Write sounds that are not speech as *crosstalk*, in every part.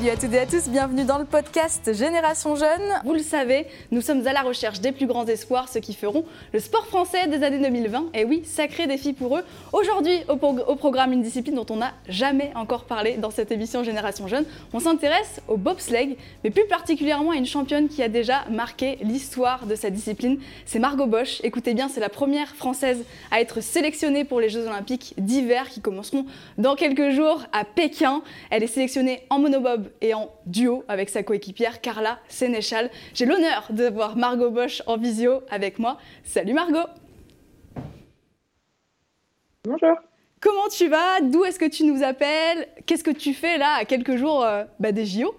Salut à toutes et à tous, bienvenue dans le podcast Génération Jeune. Vous le savez, nous sommes à la recherche des plus grands espoirs, ceux qui feront le sport français des années 2020. Et oui, sacré défi pour eux. Aujourd'hui, au, programme, une discipline dont on n'a jamais encore parlé dans cette émission Génération Jeune. On s'intéresse au bobsleigh, mais plus particulièrement à une championne qui a déjà marqué l'histoire de cette discipline. C'est Margot Bosch. Écoutez bien, c'est la première française à être sélectionnée pour les Jeux Olympiques d'hiver qui commenceront dans quelques jours à Pékin. Elle est sélectionnée en monobob et en duo avec sa coéquipière Carla Sénéchal. J'ai l'honneur de voir Margot Bosch en visio avec moi. Salut Margot Bonjour Comment tu vas? D'où est-ce que tu nous appelles? Qu'est-ce que tu fais là à quelques jours euh, bah, des JO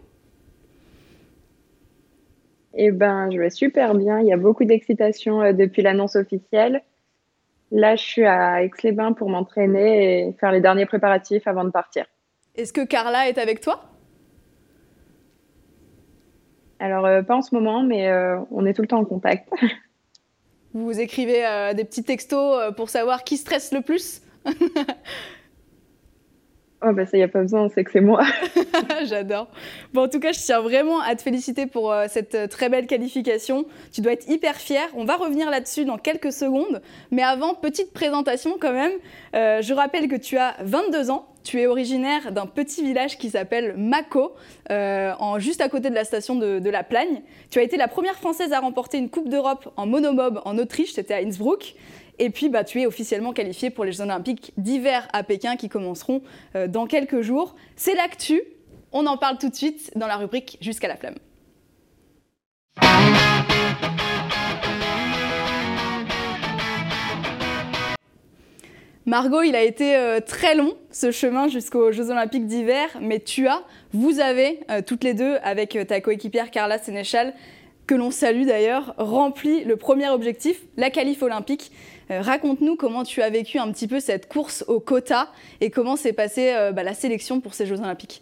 Eh ben, je vais super bien. Il y a beaucoup d'excitation euh, depuis l'annonce officielle. Là, je suis à Aix-les-Bains pour m'entraîner et faire les derniers préparatifs avant de partir. Est-ce que Carla est avec toi? Alors, euh, pas en ce moment, mais euh, on est tout le temps en contact. *laughs* Vous écrivez euh, des petits textos pour savoir qui stresse le plus *laughs* Oh bah ça y a pas besoin, on sait que c'est moi. *laughs* J'adore. Bon en tout cas, je tiens vraiment à te féliciter pour cette très belle qualification. Tu dois être hyper fier. On va revenir là-dessus dans quelques secondes, mais avant petite présentation quand même. je rappelle que tu as 22 ans. Tu es originaire d'un petit village qui s'appelle Mako, euh, juste à côté de la station de, La Plagne. Tu as été la première Française à remporter une Coupe d'Europe en monomob en Autriche, c'était à Innsbruck. Et puis, bah, tu es officiellement qualifiée pour les Jeux Olympiques d'hiver à Pékin qui commenceront euh, dans quelques jours. C'est l'actu. On en parle tout de suite dans la rubrique Jusqu'à la flamme. Margot, il a été euh, très long ce chemin jusqu'aux Jeux Olympiques d'hiver, mais tu as, vous avez euh, toutes les deux, avec euh, ta coéquipière Carla Sénéchal, que l'on salue d'ailleurs, rempli le premier objectif, la qualif olympique. Raconte-nous comment tu as vécu un petit peu cette course au quota et comment s'est passée bah, la sélection pour ces Jeux Olympiques.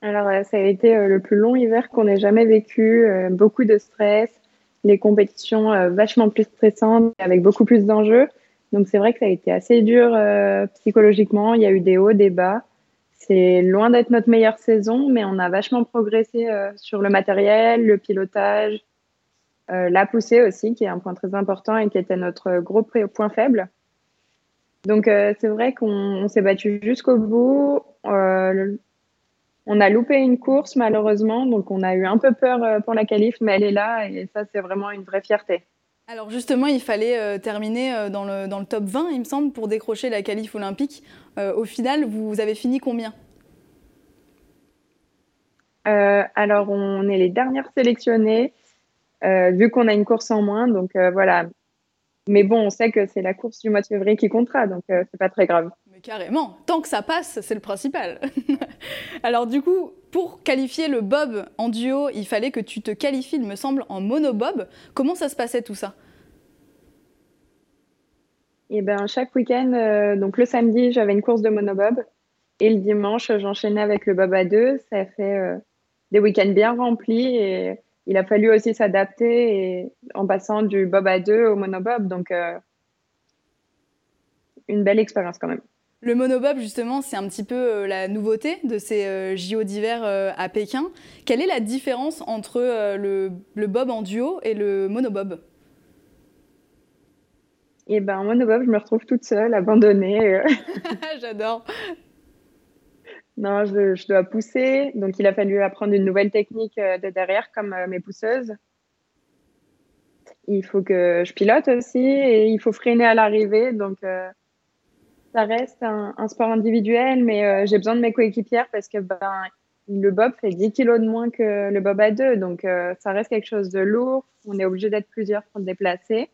Alors, ça a été le plus long hiver qu'on ait jamais vécu, beaucoup de stress, les compétitions euh, vachement plus stressantes, avec beaucoup plus d'enjeux. Donc c'est vrai que ça a été assez dur euh, psychologiquement. Il y a eu des hauts, des bas. C'est loin d'être notre meilleure saison, mais on a vachement progressé euh, sur le matériel, le pilotage, la poussée aussi, qui est un point très important et qui était notre gros point faible. Donc c'est vrai qu'on s'est battu jusqu'au bout. On a loupé une course malheureusement, donc on a eu un peu peur euh, pour la qualif, mais elle est là et ça c'est vraiment une vraie fierté. Alors justement, il fallait euh, terminer euh, dans, le, dans, le, top 20, il me semble, pour décrocher la qualif olympique. au final, vous avez fini combien? Alors on est les dernières sélectionnées, vu qu'on a une course en moins, donc voilà. Mais bon, on sait que c'est la course du mois de février qui comptera, donc c'est pas très grave. Carrément, tant que ça passe, c'est le principal. *laughs* Alors du coup, pour qualifier le bob en duo, il fallait que tu te qualifies, il me semble, en monobob. Comment ça se passait tout ça Eh ben, chaque week-end, euh, donc le samedi, j'avais une course de monobob. Et le dimanche, j'enchaînais avec le bob à deux. Ça fait euh, des week-ends bien remplis et il a fallu aussi s'adapter en passant du bob à deux au monobob. Donc, euh, une belle expérience quand même. Le monobob, justement, c'est un petit peu euh, la nouveauté de ces euh, JO d'hiver euh, à Pékin. Quelle est la différence entre le, bob en duo et le monobob? Eh ben, en monobob, je me retrouve toute seule, abandonnée. *laughs* *laughs* J'adore. Non, je, dois pousser. Donc, il a fallu apprendre une nouvelle technique de derrière, comme mes pousseuses. Il faut que je pilote aussi et il faut freiner à l'arrivée. Donc, ça reste un, sport individuel, mais euh, j'ai besoin de mes coéquipières parce que ben, le bob fait 10 kilos de moins que le bob à deux. Donc, euh, ça reste quelque chose de lourd. On est obligé d'être plusieurs pour le déplacer.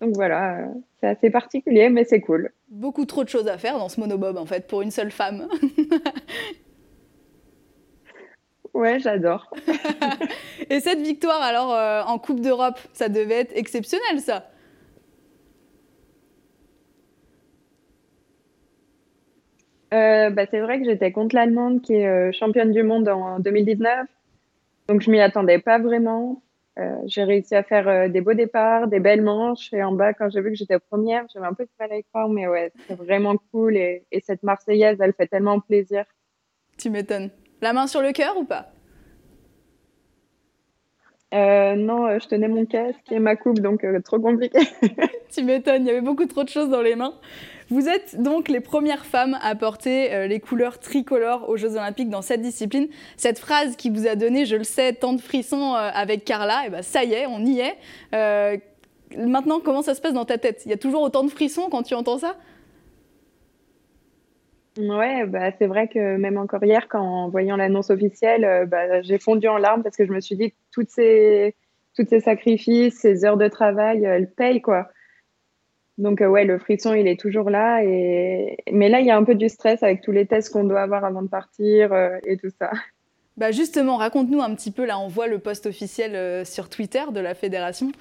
Donc voilà, euh, c'est assez particulier, mais c'est cool. Beaucoup trop de choses à faire dans ce monobob, en fait, pour une seule femme. *laughs* ouais, j'adore. *laughs* Et cette victoire, alors, en Coupe d'Europe, ça devait être exceptionnel, ça Euh, bah, c'est vrai que j'étais contre l'Allemande qui est euh, championne du monde en 2019. Donc je m'y attendais pas vraiment. j'ai réussi à faire des beaux départs, des belles manches. Et en bas, quand j'ai vu que j'étais première, j'avais un peu de mal à y croire, mais ouais, c'est vraiment cool. Et, et cette Marseillaise, elle fait tellement plaisir. Tu m'étonnes. La main sur le cœur ou pas? Euh, non, euh, je tenais mon casque et ma coupe, donc euh, trop compliqué. *laughs* tu m'étonnes, il y avait beaucoup trop de choses dans les mains. Vous êtes donc les premières femmes à porter les couleurs tricolores aux Jeux Olympiques dans cette discipline. Cette phrase qui vous a donné, je le sais, tant de frissons avec Carla, et eh ben ça y est, on y est. maintenant, comment ça se passe dans ta tête? Il y a toujours autant de frissons quand tu entends ça? Ouais, bah, c'est vrai que même encore hier, quand, en voyant l'annonce officielle, euh, bah, j'ai fondu en larmes parce que je me suis dit que toutes ces, toutes ces sacrifices, ces heures de travail, elles payent, quoi. Donc, euh, ouais, le frisson, il est toujours là. Et... Mais là, il y a un peu du stress avec tous les tests qu'on doit avoir avant de partir euh, et tout ça. Bah justement, raconte-nous un petit peu, là on voit le post officiel euh, sur Twitter de la fédération.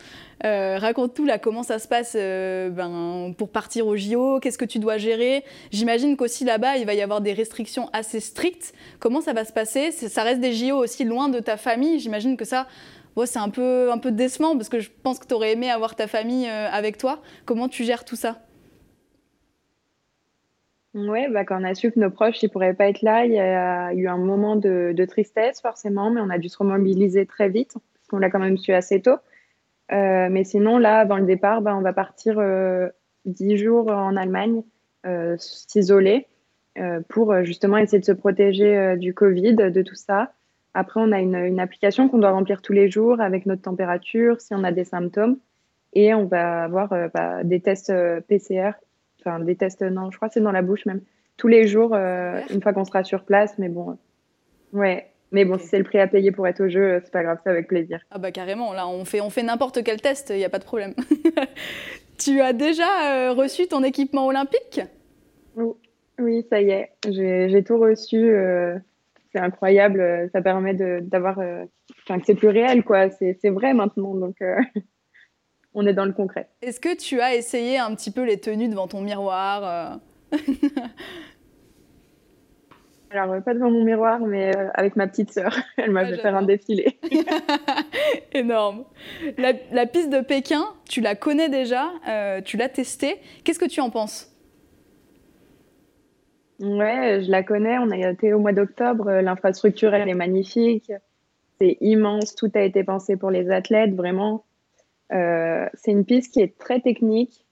Euh, raconte-nous là comment ça se passe ben, pour partir au JO, qu'est-ce que tu dois gérer? J'imagine qu'aussi là-bas il va y avoir des restrictions assez strictes. Comment ça va se passer? Ça reste des JO aussi loin de ta famille? J'imagine que ça, c'est un peu, un peu décevant parce que je pense que tu aurais aimé avoir ta famille avec toi. Comment tu gères tout ça? Ouais, bah, quand on a su que nos proches ne pourraient pas être là, il y a eu un moment de, tristesse forcément, mais on a dû se remobiliser très vite, parce qu'on l'a quand même su assez tôt. Euh, mais sinon, là, avant le départ, bah, on va partir euh, dix jours en Allemagne, euh, s'isoler, pour justement essayer de se protéger du Covid, de tout ça. Après, on a une, une application qu'on doit remplir tous les jours avec notre température, si on a des symptômes. Et on va avoir bah, des tests PCR enfin des tests, non, je crois que c'est dans la bouche même, tous les jours, euh, une fois qu'on sera sur place. Mais bon, ouais. Mais bon, si c'est le prix à payer pour être au jeu, c'est pas grave, c'est avec plaisir. Ah bah carrément, là on fait, on fait n'importe quel test, il n'y a pas de problème. *laughs* tu as déjà euh, reçu ton équipement olympique? Oui, ça y est, j'ai tout reçu. Euh, c'est incroyable, ça permet d'avoir, enfin que c'est plus réel quoi, c'est vrai maintenant, donc *laughs* on est dans le concret. Est-ce que tu as essayé un petit peu les tenues devant ton miroir euh *laughs* Alors, euh, pas devant mon miroir, mais euh, avec ma petite sœur. *laughs* Elle m'a fait faire un défilé. Énorme. La, piste de Pékin, tu la connais déjà, tu l'as testée. Qu'est-ce que tu en penses? Ouais, je la connais. On a été au mois d'octobre. L'infrastructure, elle est magnifique. C'est immense. Tout a été pensé pour les athlètes, vraiment. Euh, c'est une piste qui est très technique.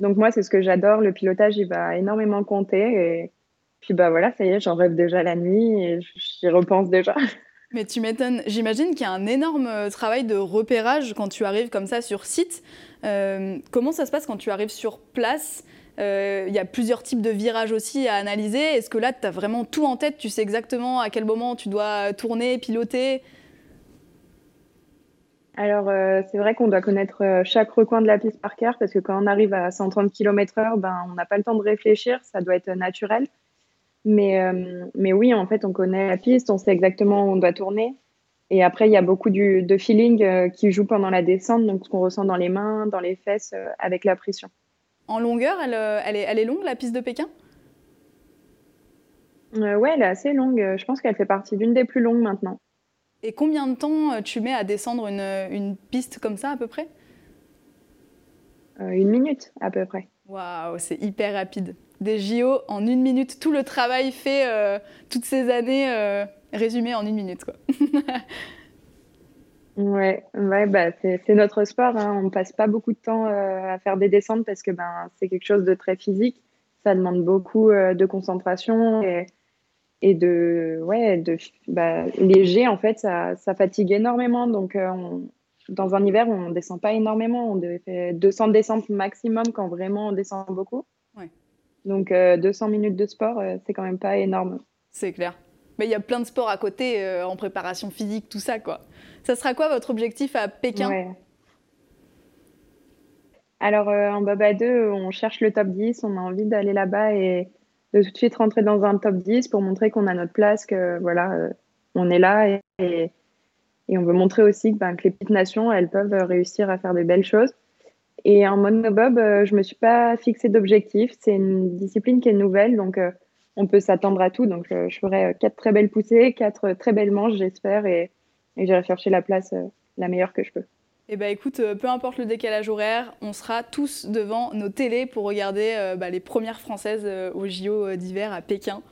Donc moi, c'est ce que j'adore. Le pilotage, il va énormément compter. Et puis bah voilà, ça y est, j'en rêve déjà la nuit et j'y repense déjà. *laughs* Mais tu m'étonnes. J'imagine qu'il y a un énorme euh, travail de repérage quand tu arrives comme ça sur site. Euh, comment ça se passe quand tu arrives sur place? Il y a plusieurs types de virages aussi à analyser. Est-ce que là, tu as vraiment tout en tête? Tu sais exactement à quel moment tu dois tourner, piloter? Alors, euh, c'est vrai qu'on doit connaître euh, chaque recoin de la piste par cœur parce que quand on arrive à 130 km/h, ben, on n'a pas le temps de réfléchir, ça doit être naturel. Mais, euh, mais oui, en fait, on connaît la piste, on sait exactement où on doit tourner. Et après, il y a beaucoup de feeling qui joue pendant la descente, donc ce qu'on ressent dans les mains, dans les fesses, avec la pression. En longueur, elle, elle, est, elle est longue, la piste de Pékin? Ouais, elle est assez longue. Je pense qu'elle fait partie d'une des plus longues maintenant. Et combien de temps euh, tu mets à descendre une, une piste comme ça à peu près? Euh, Une minute à peu près. Waouh, c'est hyper rapide. Des JO en une minute, tout le travail fait euh, toutes ces années résumé en une minute. Quoi. *laughs* ouais, ouais bah, c'est notre sport. Hein. On ne passe pas beaucoup de temps à faire des descentes parce que ben, c'est quelque chose de très physique. Ça demande beaucoup de concentration et et de ouais de bah, léger en fait ça, ça fatigue énormément donc euh, dans un hiver on descend pas énormément on fait 200 descentes maximum quand vraiment on descend beaucoup ouais. donc 200 euh, minutes de sport euh, c'est quand même pas énorme c'est clair mais il y a plein de sports à côté en préparation physique tout ça quoi ça sera quoi votre objectif à Pékin? Alors en Baba 2 on cherche le top 10 on a envie d'aller là-bas et de tout de suite rentrer dans un top 10 pour montrer qu'on a notre place, que voilà, euh, on est là et, on veut montrer aussi que, ben, que, les petites nations, elles peuvent réussir à faire des belles choses. Et en monobob, euh, je me suis pas fixé d'objectif. C'est une discipline qui est nouvelle, donc euh, on peut s'attendre à tout. Donc je ferai quatre très belles poussées, quatre très belles manches, j'espère, et, et j'irai chercher la place la meilleure que je peux. Eh bien écoute, euh, peu importe le décalage horaire, on sera tous devant nos télés pour regarder euh, bah, les premières françaises euh, au JO d'hiver à Pékin.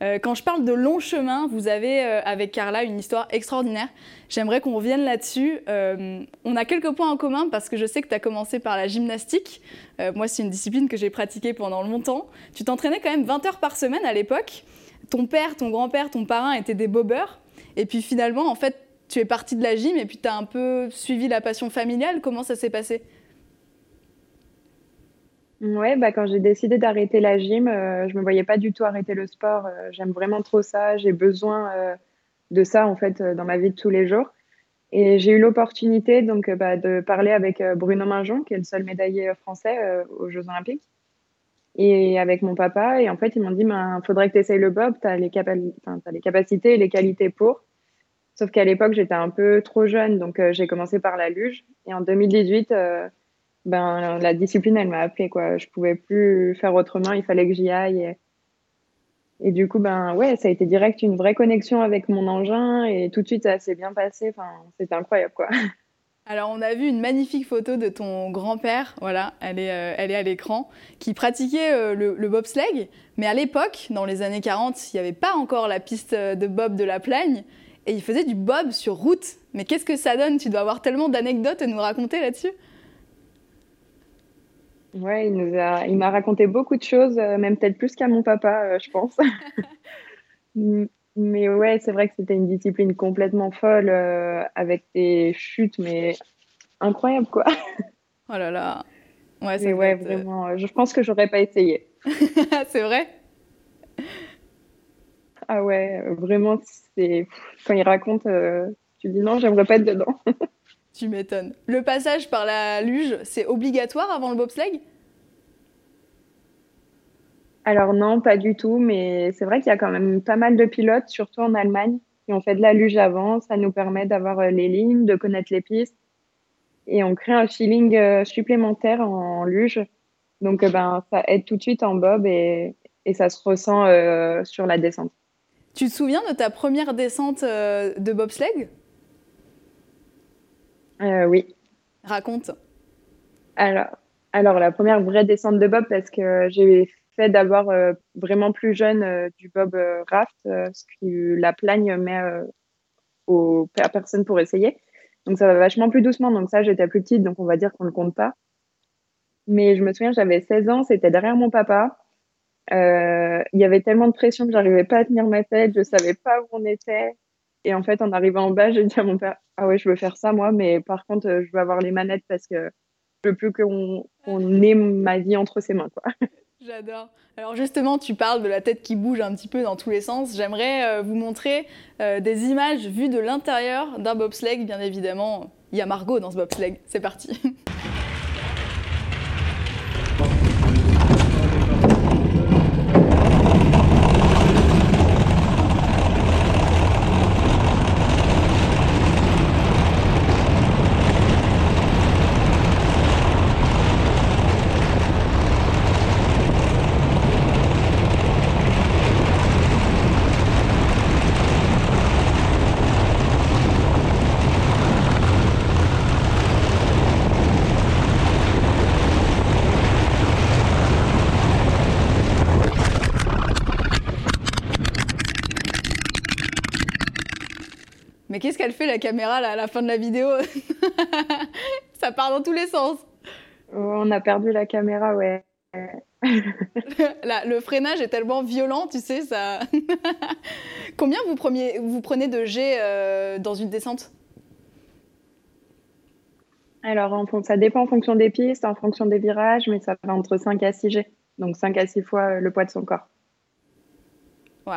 quand je parle de long chemin, vous avez avec Carla une histoire extraordinaire. J'aimerais qu'on revienne là-dessus. on a quelques points en commun parce que je sais que tu as commencé par la gymnastique. moi, c'est une discipline que j'ai pratiquée pendant longtemps. Tu t'entraînais quand même 20 heures par semaine à l'époque. Ton père, ton grand-père, ton parrain étaient des bobeurs. Et puis finalement, en fait, tu es partie de la gym et puis tu as un peu suivi la passion familiale. Comment ça s'est passé? Ouais, bah quand j'ai décidé d'arrêter la gym, euh, je me voyais pas du tout arrêter le sport. Euh, j'aime vraiment trop ça. J'ai besoin euh, de ça en fait dans ma vie de tous les jours. Et j'ai eu l'opportunité donc bah, de parler avec Bruno Minjon, qui est le seul médaillé français aux Jeux Olympiques, et avec mon papa. Et en fait, ils m'ont dit, il ben, faudrait que tu essayes le bob. Tu as, les capacités et les qualités pour. Sauf qu'à l'époque, j'étais un peu trop jeune, donc euh, j'ai commencé par la luge. Et en 2018, euh, ben, la discipline, elle m'a appelée. Quoi. Je pouvais plus faire autrement, il fallait que j'y aille. Et, du coup, ben, ouais, ça a été direct une vraie connexion avec mon engin. Et tout de suite, ça s'est bien passé. Enfin, c'était incroyable. Quoi. *laughs* Alors, on a vu une magnifique photo de ton grand-père, voilà, elle est, euh, elle est à l'écran, qui pratiquait le, le, bobsleigh. Mais à l'époque, dans les années 40, il n'y avait pas encore la piste de bob de la Plagne et il faisait du bob sur route. Mais qu'est-ce que ça donne? Tu dois avoir tellement d'anecdotes à nous raconter là-dessus. Ouais, il nous a, il m'a raconté beaucoup de choses, euh, même peut-être plus qu'à mon papa, euh, je pense. *laughs* mais ouais, c'est vrai que c'était une discipline complètement folle, euh, avec des chutes, mais incroyables quoi. Oh là là. Ouais, c'est ouais, vraiment. Je pense que j'aurais pas essayé. *laughs* c'est vrai. Ah ouais, vraiment, c'est quand il raconte, euh, tu dis non, j'aimerais pas être dedans. *laughs* tu m'étonnes. Le passage par la luge, c'est obligatoire avant le bobsleigh? Alors non, pas du tout, mais c'est vrai qu'il y a quand même pas mal de pilotes, surtout en Allemagne, qui ont fait de la luge avant. Ça nous permet d'avoir euh, les lignes, de connaître les pistes, et on crée un feeling euh, supplémentaire en luge. Donc ben ça aide tout de suite en bob et, et ça se ressent sur la descente. Tu te souviens de ta première descente euh, de bobsleigh? Euh, Oui. Raconte. Alors, alors, la première vraie descente de bob, parce que j'ai fait d'abord euh, vraiment plus jeune du bob raft, ce que la plagne met aux personnes pour essayer. Donc ça va vachement plus doucement. Donc ça, j'étais plus petite, donc on va dire qu'on ne le compte pas. Mais je me souviens, j'avais 16 ans, c'était derrière mon papa. Euh, il y avait tellement de pression que j'arrivais pas à tenir ma tête, je savais pas où on était. Et en fait, en arrivant en bas, j'ai dit à mon père Ah ouais, je veux faire ça moi, mais par contre, euh, je veux avoir les manettes parce que je veux plus qu'on ait ma vie entre ses mains. Quoi. *laughs* J'adore. Alors justement, tu parles de la tête qui bouge un petit peu dans tous les sens. J'aimerais euh, vous montrer des images vues de l'intérieur d'un bobsleigh. Bien évidemment, il y a Margot dans ce bobsleigh. C'est parti. *laughs* Mais qu'est-ce qu'elle fait la caméra là, à la fin de la vidéo *laughs* Ça part dans tous les sens. On a perdu la caméra, ouais. *laughs* le freinage est tellement violent, tu sais, ça. *laughs* Combien vous, vous, prenez de G euh, dans une descente? Alors, ça dépend en fonction des pistes, en fonction des virages, mais ça va entre 5 à 6 G. Donc 5 à 6 fois le poids de son corps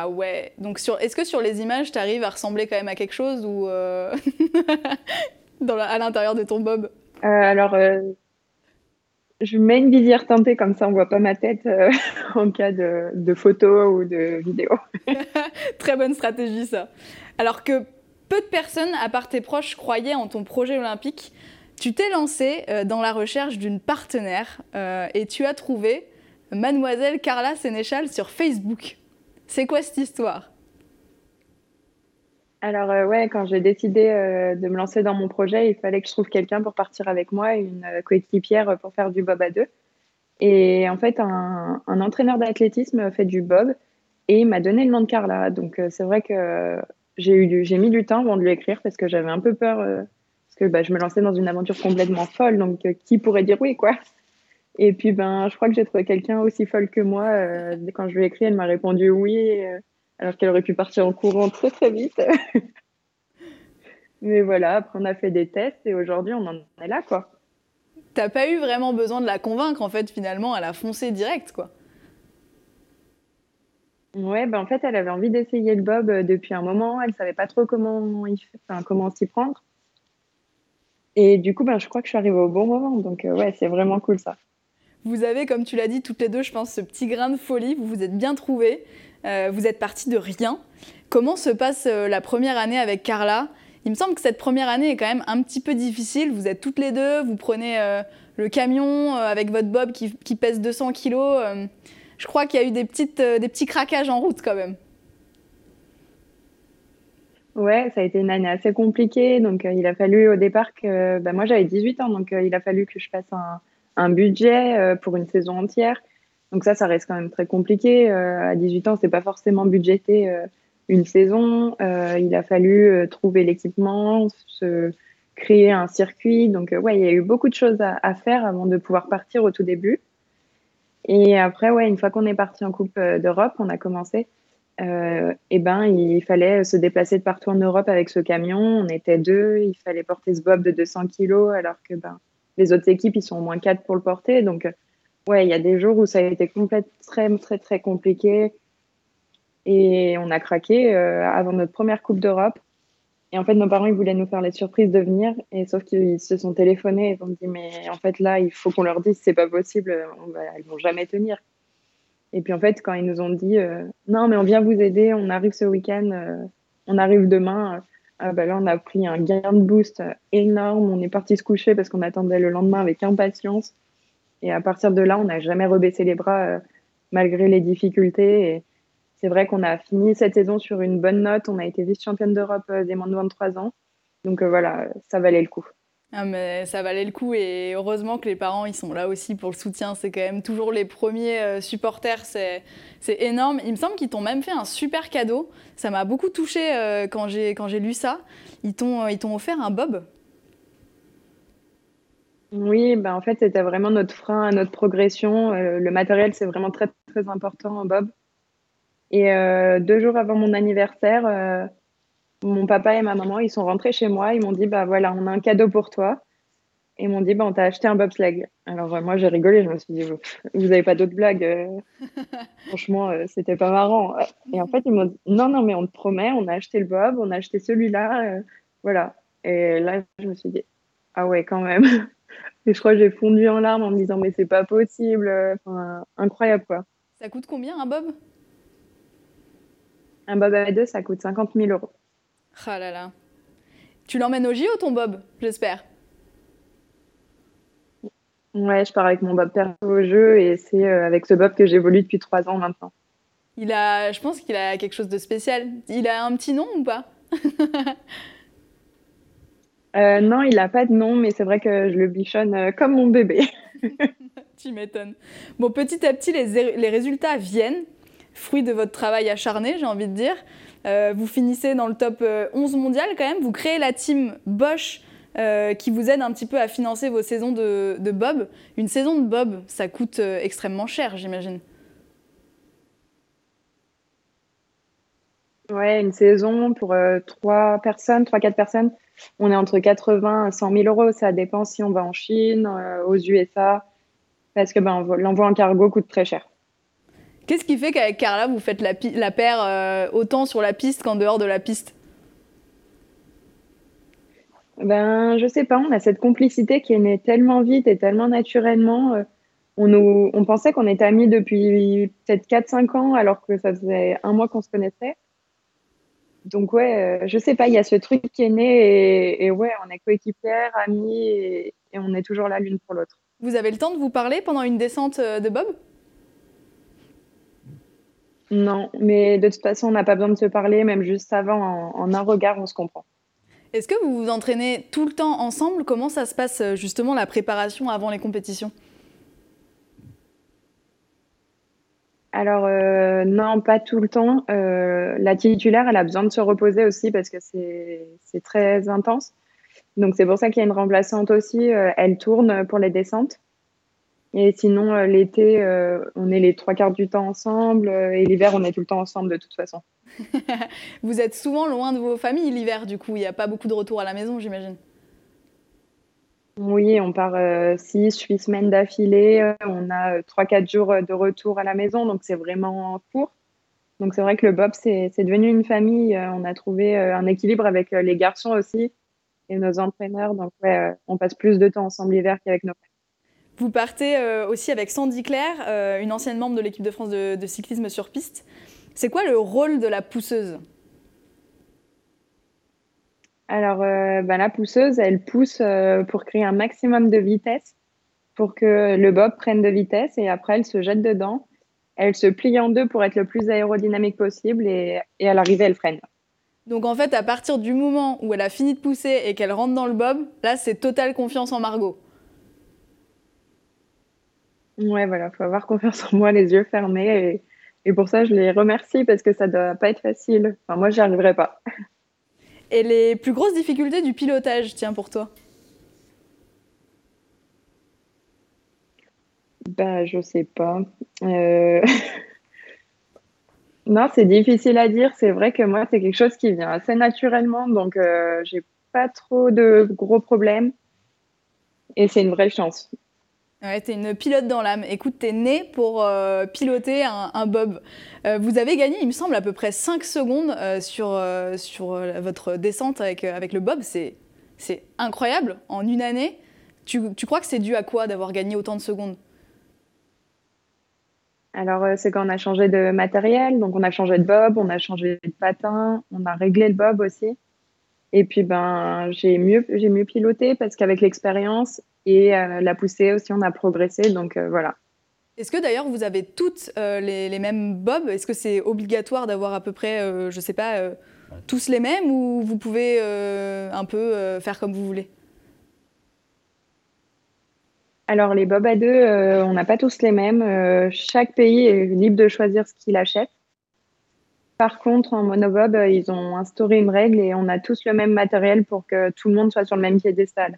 ouais. Donc, sur... est-ce que sur les images, tu arrives à ressembler quand même à quelque chose ou euh, *laughs* Dans à l'intérieur de ton bob? Euh, Alors, euh, je mets une visière teintée comme ça, on voit pas ma tête *laughs* en cas de, de photo ou de vidéo. *laughs* Très bonne stratégie, ça. Alors que peu de personnes, à part tes proches, croyaient en ton projet olympique, tu t'es lancé dans la recherche d'une partenaire et tu as trouvé Mademoiselle Carla Sénéchal sur Facebook. C'est quoi cette histoire? Alors euh, ouais, quand j'ai décidé euh, de me lancer dans mon projet, il fallait que je trouve quelqu'un pour partir avec moi, une euh, coéquipière pour faire du bob à deux. Et en fait, un, un entraîneur d'athlétisme fait du bob et il m'a donné le nom de Carla. Donc c'est vrai que j'ai eu j'ai mis du temps avant de lui écrire parce que j'avais un peu peur parce que bah, je me lançais dans une aventure complètement folle. Donc qui pourrait dire oui quoi? Et puis ben je crois que j'ai trouvé quelqu'un aussi folle que moi. quand je lui ai écrit, elle m'a répondu oui alors qu'elle aurait pu partir en courant très très vite. *laughs* Mais voilà, après on a fait des tests et aujourd'hui on en est là quoi. T'as pas eu vraiment besoin de la convaincre en fait finalement, elle a foncé direct quoi. Ouais, ben en fait elle avait envie d'essayer le bob euh, depuis un moment, elle savait pas trop comment enfin, comment s'y prendre. Et du coup ben je crois que je suis arrivée au bon moment, donc euh, ouais c'est vraiment cool ça. Vous avez, comme tu l'as dit, toutes les deux, je pense, ce petit grain de folie. Vous vous êtes bien trouvés. Euh, vous êtes partis de rien. Comment se passe euh, la première année avec Carla? Il me semble que cette première année est quand même un petit peu difficile. Vous êtes toutes les deux, vous prenez euh, le camion avec votre Bob qui, pèse 200 kilos. je crois qu'il y a eu des, petites, des petits craquages en route quand même. Ouais, ça a été une année assez compliquée. Donc, il a fallu au départ que. Bah, moi, j'avais 18 ans, donc il a fallu que je fasse un, un budget pour une saison entière. Donc ça, ça reste quand même très compliqué. Euh, à 18 ans, c'est pas forcément budgété euh, une saison. Euh, il a fallu trouver l'équipement, se créer un circuit. Donc ouais, il y a eu beaucoup de choses à, faire avant de pouvoir partir au tout début. Et après, ouais, une fois qu'on est parti en Coupe d'Europe, on a commencé. Euh, et ben, il fallait se déplacer de partout en Europe avec ce camion. On était deux, il fallait porter ce bob de 200 kilos, alors que ben, les autres équipes, ils sont au moins quatre pour le porter. Donc, ouais, il y a des jours où ça a été complètement très, très, très compliqué. Et on a craqué euh, avant notre première Coupe d'Europe. Et en fait, nos parents, ils voulaient nous faire la surprise de venir. Et sauf qu'ils se sont téléphonés et ils ont dit, mais en fait, là, il faut qu'on leur dise, c'est pas possible, on va, ils vont jamais tenir. Et puis, en fait, quand ils nous ont dit, euh, non, mais on vient vous aider, on arrive ce week-end, euh, on arrive demain, ah, bah là, on a pris un gain de boost énorme. On est parti se coucher parce qu'on attendait le lendemain avec impatience. Et à partir de là, on n'a jamais rebaissé les bras euh, malgré les difficultés. Et c'est vrai qu'on a fini cette saison sur une bonne note. On a été vice-championne d'Europe euh, des moins de 23 ans. Donc euh, voilà, ça valait le coup. Ah mais ça valait le coup et heureusement que les parents ils sont là aussi pour le soutien. C'est quand même toujours les premiers supporters, c'est énorme. Il me semble qu'ils t'ont même fait un super cadeau. Ça m'a beaucoup touché quand j'ai lu ça. Ils t'ont offert un bob oui, ben en fait, c'était vraiment notre frein à notre progression. Euh, le matériel, c'est vraiment très, très important en Bob. Et euh, deux jours avant mon anniversaire, euh, mon papa et ma maman, ils sont rentrés chez moi. Ils m'ont dit, bah voilà, on a un cadeau pour toi. Et ils m'ont dit, bah, on t'a acheté un bobsleigh. Alors moi, j'ai rigolé. Je me suis dit, vous n'avez pas d'autres blagues *laughs* Franchement, c'était pas marrant. Et en fait, ils m'ont dit, non, non, mais on te promet, on a acheté le bob, on a acheté celui-là. voilà. Et là, je me suis dit, ah ouais, quand même. *laughs* Et je crois que j'ai fondu en larmes en me disant, mais c'est pas possible. Enfin, incroyable, quoi. Ça coûte combien un bob? Un bob à deux, ça coûte 50 000 euros. Ah là là. Tu l'emmènes au JO, ton bob, j'espère Ouais, je pars avec mon bob perso au jeu et c'est euh, avec ce bob que j'évolue depuis trois ans maintenant. Il a, je pense qu'il a quelque chose de spécial. Il a un petit nom ou pas? *laughs* Euh, non, il n'a pas de nom, mais c'est vrai que je le bichonne euh, comme mon bébé. *laughs* tu m'étonnes. Bon, petit à petit, les, les, résultats viennent, fruit de votre travail acharné, j'ai envie de dire. Euh, vous finissez dans le top 11 mondial quand même. Vous créez la team Bosch qui vous aide un petit peu à financer vos saisons de, Bob. Une saison de Bob, ça coûte extrêmement cher, j'imagine. Ouais, une saison pour trois personnes, trois, quatre personnes on est entre 80 et 100 000 euros. Ça dépend si on va en Chine, euh, aux USA, parce que ben, l'envoi en cargo coûte très cher. Qu'est-ce qui fait qu'avec Carla, vous faites la, la paire euh, autant sur la piste qu'en dehors de la piste? Ben, je sais pas, on a cette complicité qui est née tellement vite et tellement naturellement. Euh, on, nous, on pensait qu'on était amis depuis peut-être 4-5 ans alors que ça faisait un mois qu'on se connaissait donc ouais, euh, je sais pas, il y a ce truc qui est né et, ouais, on est coéquipières, amis et, on est toujours là l'une pour l'autre. Vous avez le temps de vous parler pendant une descente euh, de Bob? Non, mais de toute façon, on n'a pas besoin de se parler, même juste avant, en, un regard, on se comprend. Est-ce que vous vous entraînez tout le temps ensemble? Comment ça se passe justement la préparation avant les compétitions? Alors euh, non, pas tout le temps. Euh, la titulaire, elle a besoin de se reposer aussi parce que c'est très intense. Donc c'est pour ça qu'il y a une remplaçante aussi. Euh, elle tourne pour les descentes. Et sinon, l'été, on est les trois quarts du temps ensemble. et l'hiver, on est tout le temps ensemble de toute façon. *laughs* Vous êtes souvent loin de vos familles l'hiver, du coup. Il n'y a pas beaucoup de retour à la maison, j'imagine. Oui, on part euh, six, huit semaines d'affilée. Euh, on a euh, trois, quatre jours de retour à la maison, donc c'est vraiment court. Donc c'est vrai que le Bob, c'est devenu une famille. on a trouvé un équilibre avec les garçons aussi et nos entraîneurs. Donc ouais, on passe plus de temps ensemble l'hiver qu'avec nos frères. Vous partez aussi avec Sandy Claire, une ancienne membre de l'équipe de France de cyclisme sur piste. C'est quoi le rôle de la pousseuse? Alors, euh, bah, la pousseuse, elle pousse euh, pour créer un maximum de vitesse pour que le bob prenne de vitesse et après, elle se jette dedans. Elle se plie en deux pour être le plus aérodynamique possible et, à l'arrivée, elle freine. Donc en fait, à partir du moment où elle a fini de pousser et qu'elle rentre dans le bob, là, c'est totale confiance en Margot. Ouais, voilà, faut avoir confiance en moi, les yeux fermés. Et, et pour ça, je les remercie parce que ça doit pas être facile. Enfin, moi, j'y arriverai pas. Et les plus grosses difficultés du pilotage, tiens, pour toi? Bah, je sais pas. Euh, *laughs* non, c'est difficile à dire. C'est vrai que moi, c'est quelque chose qui vient assez naturellement, donc euh, j'ai pas trop de gros problèmes. Et c'est une vraie chance. Ouais, t'es une pilote dans l'âme. Écoute, t'es née pour euh, piloter un, bob. Euh, vous avez gagné, il me semble, à peu près 5 secondes euh, sur, sur votre descente avec, avec le bob. C'est, incroyable. En une année, tu, tu crois que c'est dû à quoi d'avoir gagné autant de secondes? Alors, c'est quand on a changé de matériel, donc on a changé de bob, on a changé de patin, on a réglé le bob aussi. Et puis, ben, j'ai mieux, j'ai mieux piloté parce qu'avec l'expérience et euh, la poussée aussi, on a progressé. Donc euh, voilà. Est-ce que d'ailleurs vous avez toutes euh, les, mêmes bobs Est-ce que c'est obligatoire d'avoir à peu près, je ne sais pas, tous les mêmes ou vous pouvez un peu faire comme vous voulez? Alors les bobs à deux, on n'a pas tous les mêmes. chaque pays est libre de choisir ce qu'il achète. Par contre, en monobob, ils ont instauré une règle et on a tous le même matériel pour que tout le monde soit sur le même piédestal.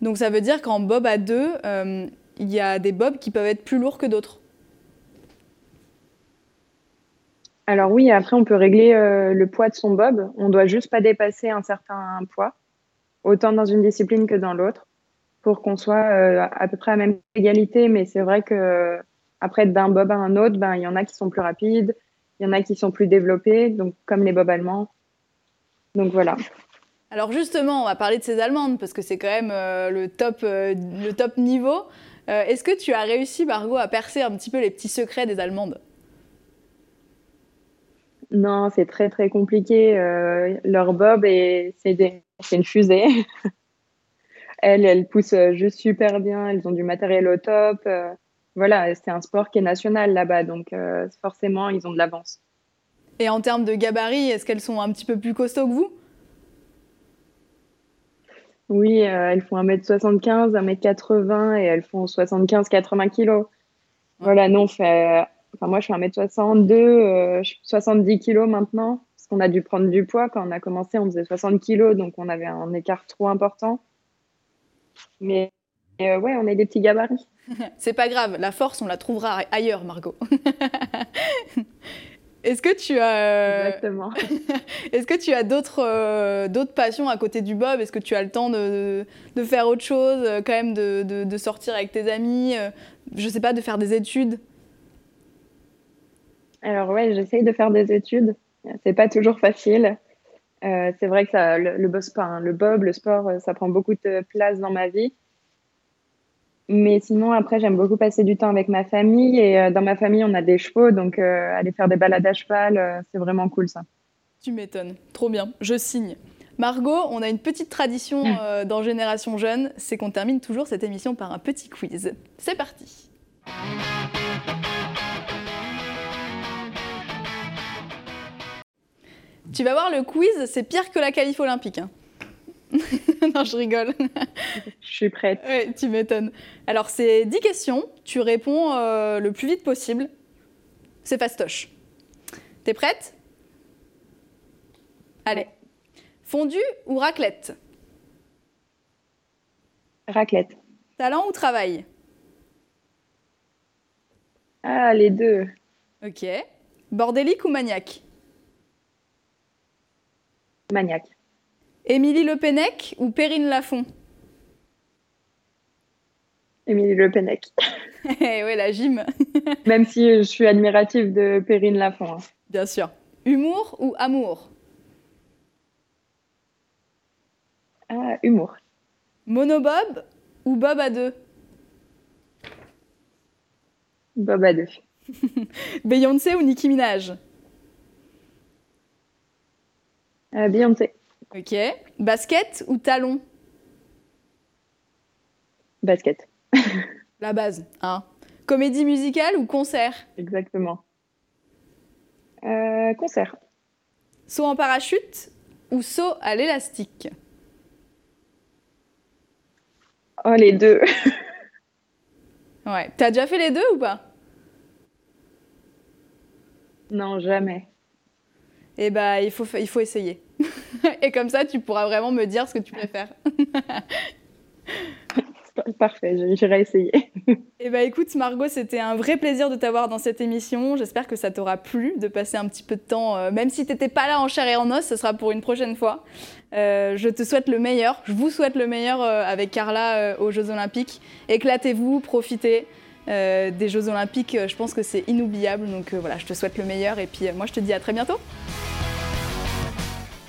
Donc ça veut dire qu'en bob à deux, euh, il y a des bobs qui peuvent être plus lourds que d'autres. Alors oui, après on peut régler euh, le poids de son bob. On doit juste pas dépasser un certain poids, autant dans une discipline que dans l'autre, pour qu'on soit euh, à peu près à la même égalité. Mais c'est vrai que après d'un bob à un autre, ben il y en a qui sont plus rapides, il y en a qui sont plus développés, donc comme les bobs allemands. Donc voilà. Alors justement, on va parler de ces Allemandes parce que c'est quand même euh, le, top, euh, le top niveau. Euh, est-ce que tu as réussi, Margot, à percer un petit peu les petits secrets des Allemandes? Non, c'est très très compliqué. leur bob, c'est une fusée. *laughs* elles, elles poussent juste super bien. Elles ont du matériel au top. Voilà, c'est un sport qui est national là-bas, donc forcément, ils ont de l'avance. Et en termes de gabarit, est-ce qu'elles sont un petit peu plus costauds que vous? Oui, euh, elles font 1m75, 1m80 et elles font 75-80 kg. Voilà, non, fait... enfin, moi je fais 1m62, 70 kg maintenant, parce qu'on a dû prendre du poids. Quand on a commencé, on faisait 60 kg, donc on avait un écart trop important. Mais euh, ouais, on est des petits gabarits. *laughs* C'est pas grave, la force, on la trouvera ailleurs, Margot. *laughs* Est-ce que tu as Exactement. *laughs* Est-ce que tu as d'autres euh, d'autres passions à côté du bob? Est-ce que tu as le temps de, de faire autre chose, euh, quand même de, de, sortir avec tes amis, euh, je sais pas, de faire des études? Alors ouais, j'essaye de faire des études. C'est pas toujours facile. c'est vrai que ça, le, le, le bob, le sport, ça prend beaucoup de place dans ma vie. Mais sinon, après, j'aime beaucoup passer du temps avec ma famille. Et euh, dans ma famille, on a des chevaux. Donc, euh, aller faire des balades à cheval, euh, c'est vraiment cool, ça. Tu m'étonnes. Trop bien. Je signe. Margot, on a une petite tradition mm. dans Génération Jeune. C'est qu'on termine toujours cette émission par un petit quiz. C'est parti. Tu vas voir, le quiz, c'est pire que la qualif olympique. hein. *laughs* non, je rigole. Je suis prête. Ouais, tu m'étonnes. Alors, c'est 10 questions. Tu réponds euh, le plus vite possible. C'est fastoche. T'es prête? Allez. Fondue ou raclette? Raclette. Talent ou travail? Ah, les deux. Ok. Bordélique ou maniaque? Maniaque. Émilie Le Pennec ou Perrine Lafont? Émilie Le Pennec. *laughs* Eh ouais, la gym, *laughs* Même si je suis admirative de Perrine Lafont. hein. bien sûr. Humour ou amour? Ah, humour. Monobob ou Bob à deux? Bob à deux. *laughs* Beyoncé ou Nicki Minaj? Ah, Beyoncé. Ok. Basket ou talon? Basket. *laughs* La base, hein. Comédie musicale ou concert? Exactement. Euh, concert. Saut en parachute ou saut à l'élastique? Oh, les deux. *laughs* Ouais. T'as déjà fait les deux ou pas? Non, jamais. Eh bah, il faut, fa- il faut essayer. *laughs* Et comme ça, tu pourras vraiment me dire ce que tu préfères. *laughs* Parfait, j'irai essayer. *laughs* Eh bah écoute Margot, c'était un vrai plaisir de t'avoir dans cette émission. J'espère que ça t'aura plu de passer un petit peu de temps, euh, même si t'étais pas là en chair et en os, ce sera pour une prochaine fois. Euh, je te souhaite le meilleur, je vous souhaite le meilleur euh, avec Carla aux Jeux Olympiques. Éclatez-vous, profitez des Jeux Olympiques, je pense que c'est inoubliable. Donc voilà, je te souhaite le meilleur et puis moi je te dis à très bientôt.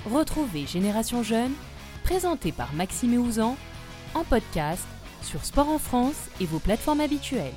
Retrouvez Génération Jeune, présenté par Maxime Ouzan, en podcast sur Sport en France et vos plateformes habituelles.